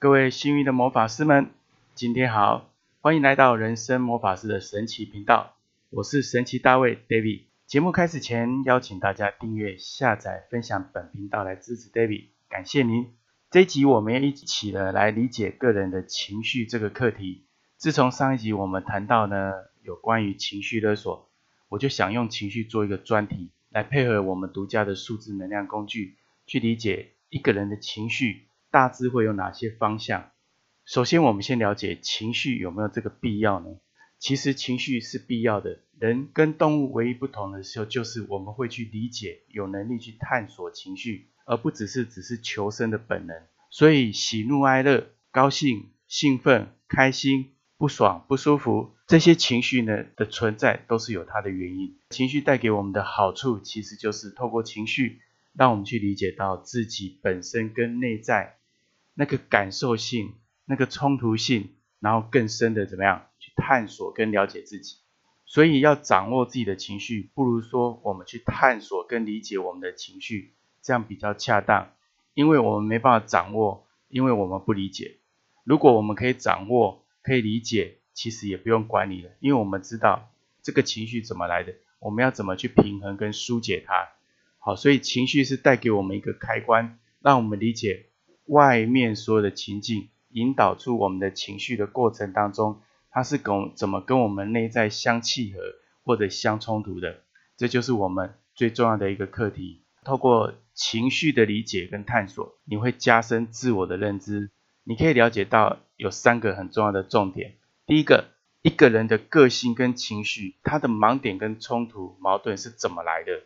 各位幸运的魔法师们，今天好，欢迎来到人生魔法师的神奇频道，我是神奇大卫 David。节目开始前，邀请大家订阅、下载、分享本频道来支持 David，感谢您。这一集我们一起的来理解个人的情绪这个课题。自从上一集我们谈到呢有关于情绪勒索，我就想用情绪做一个专题，来配合我们独家的数字能量工具，去理解一个人的情绪大致会有哪些方向。首先，我们先了解情绪有没有这个必要呢？其实情绪是必要的。人跟动物唯一不同的时候，就是我们会去理解，有能力去探索情绪，而不只是只是求生的本能。所以，喜怒哀乐、高兴、兴奋、开心、不爽、不舒服这些情绪呢的存在，都是有它的原因。情绪带给我们的好处，其实就是透过情绪，让我们去理解到自己本身跟内在那个感受性、那个冲突性，然后更深的怎么样去？探索跟了解自己，所以要掌握自己的情绪，不如说我们去探索跟理解我们的情绪，这样比较恰当。因为我们没办法掌握，因为我们不理解。如果我们可以掌握、可以理解，其实也不用管理了，因为我们知道这个情绪怎么来的，我们要怎么去平衡跟疏解它。好，所以情绪是带给我们一个开关，让我们理解外面所有的情境，引导出我们的情绪的过程当中。它是跟怎么跟我们内在相契合或者相冲突的，这就是我们最重要的一个课题。透过情绪的理解跟探索，你会加深自我的认知。你可以了解到有三个很重要的重点。第一个，一个人的个性跟情绪，他的盲点跟冲突矛盾是怎么来的？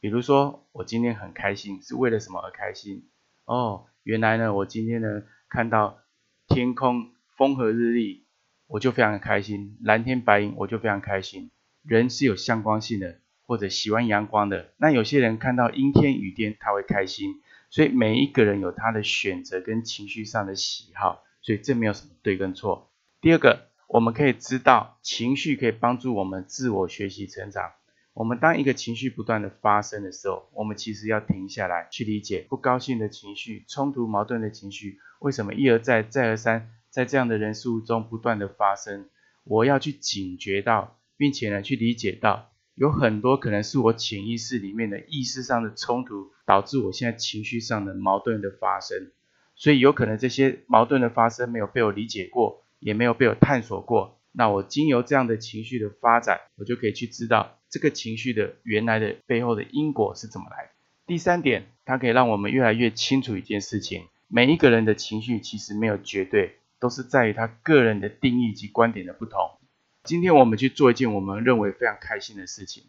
比如说，我今天很开心，是为了什么而开心？哦，原来呢，我今天呢看到天空风和日丽。我就非常的开心，蓝天白云我就非常开心。人是有向光性的，或者喜欢阳光的。那有些人看到阴天雨天他会开心，所以每一个人有他的选择跟情绪上的喜好，所以这没有什么对跟错。第二个，我们可以知道情绪可以帮助我们自我学习成长。我们当一个情绪不断的发生的时候，我们其实要停下来去理解不高兴的情绪、冲突矛盾的情绪为什么一而再再而三。在这样的人事物中不断的发生，我要去警觉到，并且呢去理解到，有很多可能是我潜意识里面的意识上的冲突，导致我现在情绪上的矛盾的发生。所以有可能这些矛盾的发生没有被我理解过，也没有被我探索过。那我经由这样的情绪的发展，我就可以去知道这个情绪的原来的背后的因果是怎么来的。第三点，它可以让我们越来越清楚一件事情：每一个人的情绪其实没有绝对。都是在于他个人的定义及观点的不同。今天我们去做一件我们认为非常开心的事情，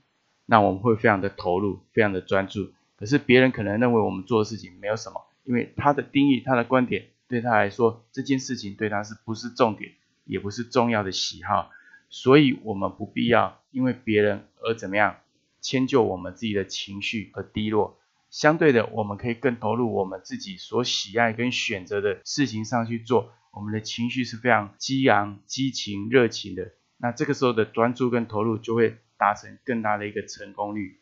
那我们会非常的投入，非常的专注。可是别人可能认为我们做的事情没有什么，因为他的定义、他的观点对他来说，这件事情对他是不是重点，也不是重要的喜好。所以，我们不必要因为别人而怎么样迁就我们自己的情绪和低落。相对的，我们可以更投入我们自己所喜爱跟选择的事情上去做。我们的情绪是非常激昂、激情、热情的，那这个时候的专注跟投入就会达成更大的一个成功率。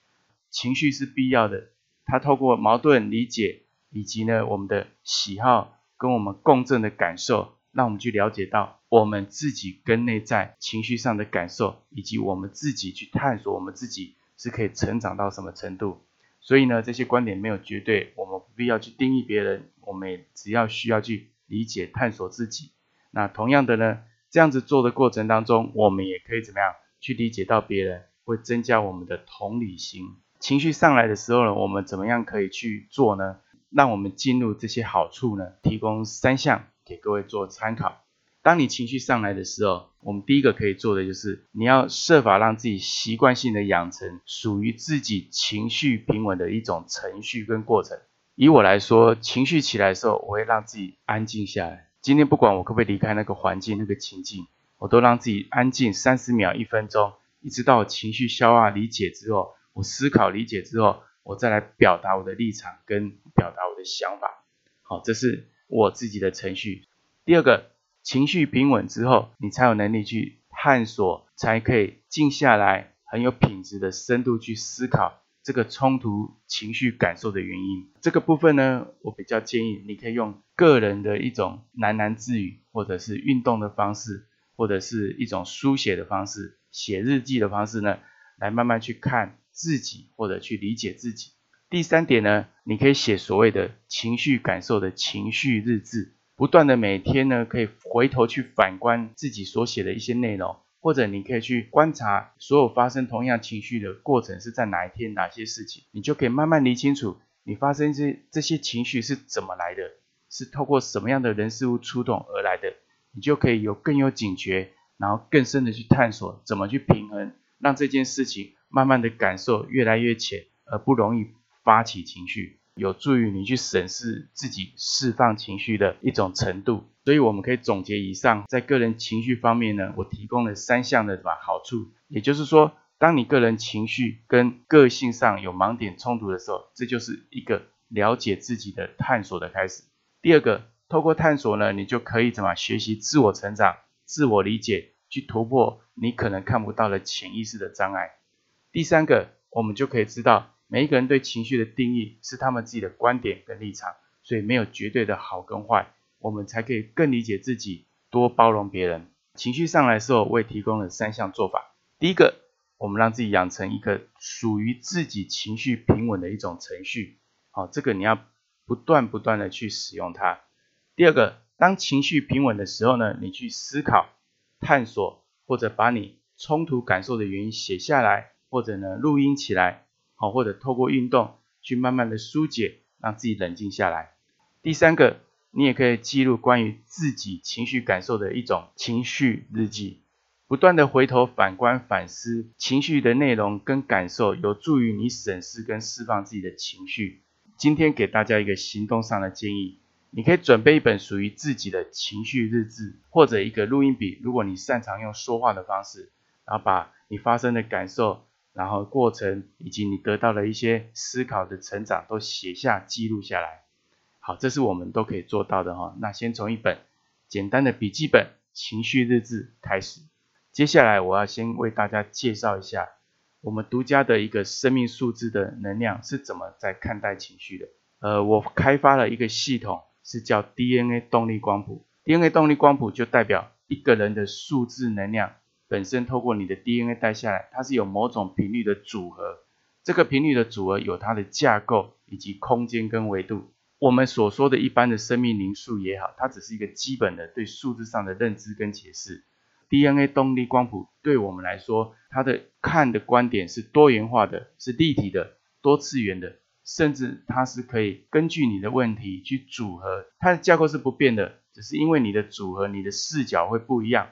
情绪是必要的，它透过矛盾理解以及呢我们的喜好跟我们共振的感受，让我们去了解到我们自己跟内在情绪上的感受，以及我们自己去探索我们自己是可以成长到什么程度。所以呢，这些观点没有绝对，我们不必要去定义别人，我们也只要需要去。理解、探索自己。那同样的呢，这样子做的过程当中，我们也可以怎么样去理解到别人，会增加我们的同理心。情绪上来的时候呢，我们怎么样可以去做呢？让我们进入这些好处呢？提供三项给各位做参考。当你情绪上来的时候，我们第一个可以做的就是，你要设法让自己习惯性的养成属于自己情绪平稳的一种程序跟过程。以我来说，情绪起来的时候，我会让自己安静下来。今天不管我可不可以离开那个环境、那个情境，我都让自己安静三十秒、一分钟，一直到情绪消化、理解之后，我思考、理解之后，我再来表达我的立场跟表达我的想法。好，这是我自己的程序。第二个，情绪平稳之后，你才有能力去探索，才可以静下来，很有品质的深度去思考。这个冲突情绪感受的原因。这个部分呢，我比较建议你可以用个人的一种喃喃自语，或者是运动的方式，或者是一种书写的方式，写日记的方式呢，来慢慢去看自己，或者去理解自己。第三点呢，你可以写所谓的情绪感受的情绪日志，不断的每天呢，可以回头去反观自己所写的一些内容。或者你可以去观察所有发生同样情绪的过程是在哪一天哪些事情，你就可以慢慢理清楚你发生这这些情绪是怎么来的，是透过什么样的人事物触动而来的，你就可以有更有警觉，然后更深的去探索怎么去平衡，让这件事情慢慢的感受越来越浅，而不容易发起情绪。有助于你去审视自己释放情绪的一种程度，所以我们可以总结以上在个人情绪方面呢，我提供了三项的什么好处，也就是说，当你个人情绪跟个性上有盲点冲突的时候，这就是一个了解自己的探索的开始。第二个，透过探索呢，你就可以怎么学习自我成长、自我理解，去突破你可能看不到的潜意识的障碍。第三个，我们就可以知道。每一个人对情绪的定义是他们自己的观点跟立场，所以没有绝对的好跟坏，我们才可以更理解自己，多包容别人。情绪上来的时候，我也提供了三项做法。第一个，我们让自己养成一个属于自己情绪平稳的一种程序，好，这个你要不断不断的去使用它。第二个，当情绪平稳的时候呢，你去思考、探索，或者把你冲突感受的原因写下来，或者呢录音起来。好，或者透过运动去慢慢的疏解，让自己冷静下来。第三个，你也可以记录关于自己情绪感受的一种情绪日记，不断的回头反观反思情绪的内容跟感受，有助于你审视跟释放自己的情绪。今天给大家一个行动上的建议，你可以准备一本属于自己的情绪日志，或者一个录音笔，如果你擅长用说话的方式，然后把你发生的感受。然后过程以及你得到的一些思考的成长都写下记录下来，好，这是我们都可以做到的哈。那先从一本简单的笔记本情绪日志开始，接下来我要先为大家介绍一下我们独家的一个生命数字的能量是怎么在看待情绪的。呃，我开发了一个系统，是叫 DNA 动力光谱，DNA 动力光谱就代表一个人的数字能量。本身透过你的 DNA 带下来，它是有某种频率的组合，这个频率的组合有它的架构以及空间跟维度。我们所说的一般的生命灵数也好，它只是一个基本的对数字上的认知跟解释。DNA 动力光谱对我们来说，它的看的观点是多元化的，是立体的、多次元的，甚至它是可以根据你的问题去组合，它的架构是不变的，只是因为你的组合、你的视角会不一样。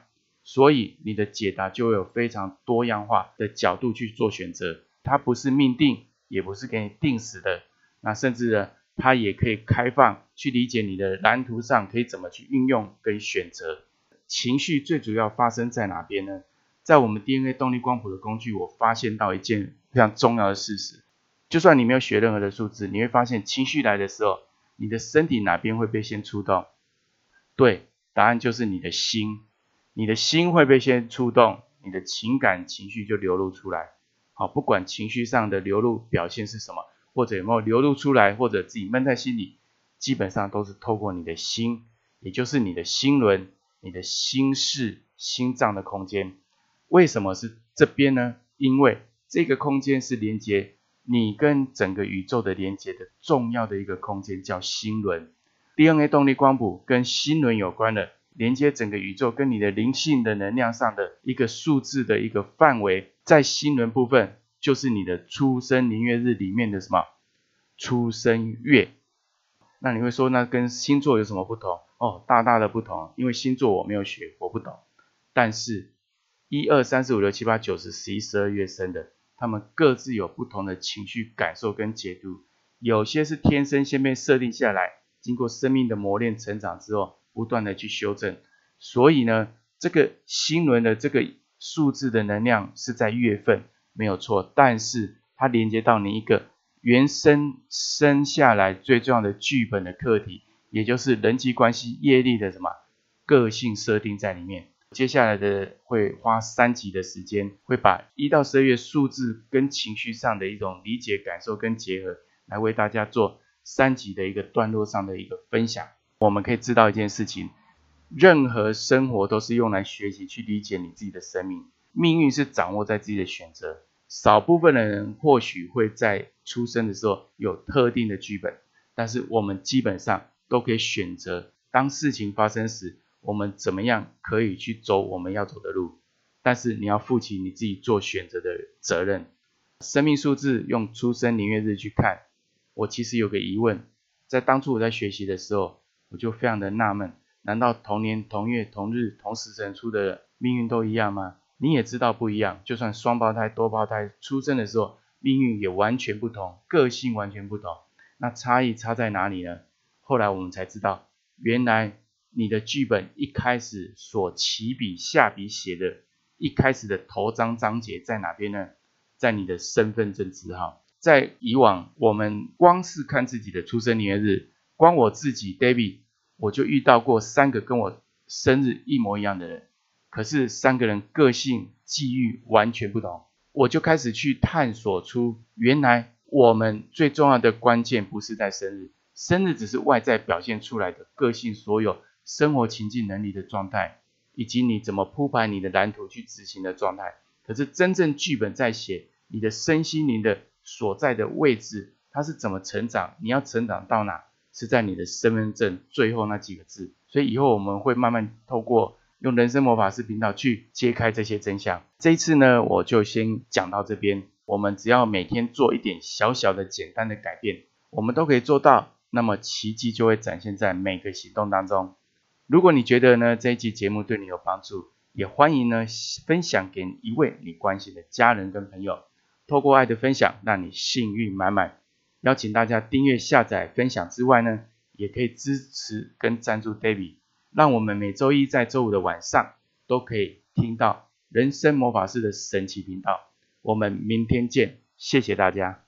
所以你的解答就会有非常多样化的角度去做选择，它不是命定，也不是给你定死的，那甚至呢，它也可以开放去理解你的蓝图上可以怎么去运用跟选择。情绪最主要发生在哪边呢？在我们 DNA 动力光谱的工具，我发现到一件非常重要的事实，就算你没有学任何的数字，你会发现情绪来的时候，你的身体哪边会被先触动？对，答案就是你的心。你的心会被先触动，你的情感情绪就流露出来。好，不管情绪上的流露表现是什么，或者有没有流露出来，或者自己闷在心里，基本上都是透过你的心，也就是你的心轮、你的心室、心脏的空间。为什么是这边呢？因为这个空间是连接你跟整个宇宙的连接的重要的一个空间，叫心轮。DNA 动力光谱跟心轮有关的。连接整个宇宙跟你的灵性的能量上的一个数字的一个范围，在心轮部分就是你的出生年月日里面的什么出生月。那你会说，那跟星座有什么不同？哦，大大的不同，因为星座我没有学，我不懂。但是，一二三四五六七八九十十一十二月生的，他们各自有不同的情绪感受跟解读，有些是天生先被设定下来，经过生命的磨练成长之后。不断的去修正，所以呢，这个新轮的这个数字的能量是在月份没有错，但是它连接到你一个原生生下来最重要的剧本的课题，也就是人际关系业力的什么个性设定在里面。接下来的会花三集的时间，会把一到十二月数字跟情绪上的一种理解、感受跟结合，来为大家做三集的一个段落上的一个分享。我们可以知道一件事情，任何生活都是用来学习去理解你自己的生命，命运是掌握在自己的选择。少部分的人或许会在出生的时候有特定的剧本，但是我们基本上都可以选择，当事情发生时。我们怎么样可以去走我们要走的路？但是你要负起你自己做选择的责任。生命数字用出生年月日去看，我其实有个疑问，在当初我在学习的时候，我就非常的纳闷：难道同年同月同日同时辰出的命运都一样吗？你也知道不一样，就算双胞胎多胞胎出生的时候，命运也完全不同，个性完全不同。那差异差在哪里呢？后来我们才知道，原来。你的剧本一开始所起笔下笔写的，一开始的头章章节在哪边呢？在你的身份证字号。在以往，我们光是看自己的出生年月日，光我自己 David，我就遇到过三个跟我生日一模一样的人，可是三个人个性际遇完全不同。我就开始去探索出，原来我们最重要的关键不是在生日，生日只是外在表现出来的个性所有。生活情境能力的状态，以及你怎么铺排你的蓝图去执行的状态。可是真正剧本在写你的身心灵的所在的位置，它是怎么成长？你要成长到哪？是在你的身份证最后那几个字。所以以后我们会慢慢透过用人生魔法师频道去揭开这些真相。这一次呢，我就先讲到这边。我们只要每天做一点小小的简单的改变，我们都可以做到。那么奇迹就会展现在每个行动当中。如果你觉得呢这一期节目对你有帮助，也欢迎呢分享给一位你关心的家人跟朋友。透过爱的分享，让你幸运满满。邀请大家订阅、下载、分享之外呢，也可以支持跟赞助 David，让我们每周一在周五的晚上都可以听到人生魔法师的神奇频道。我们明天见，谢谢大家。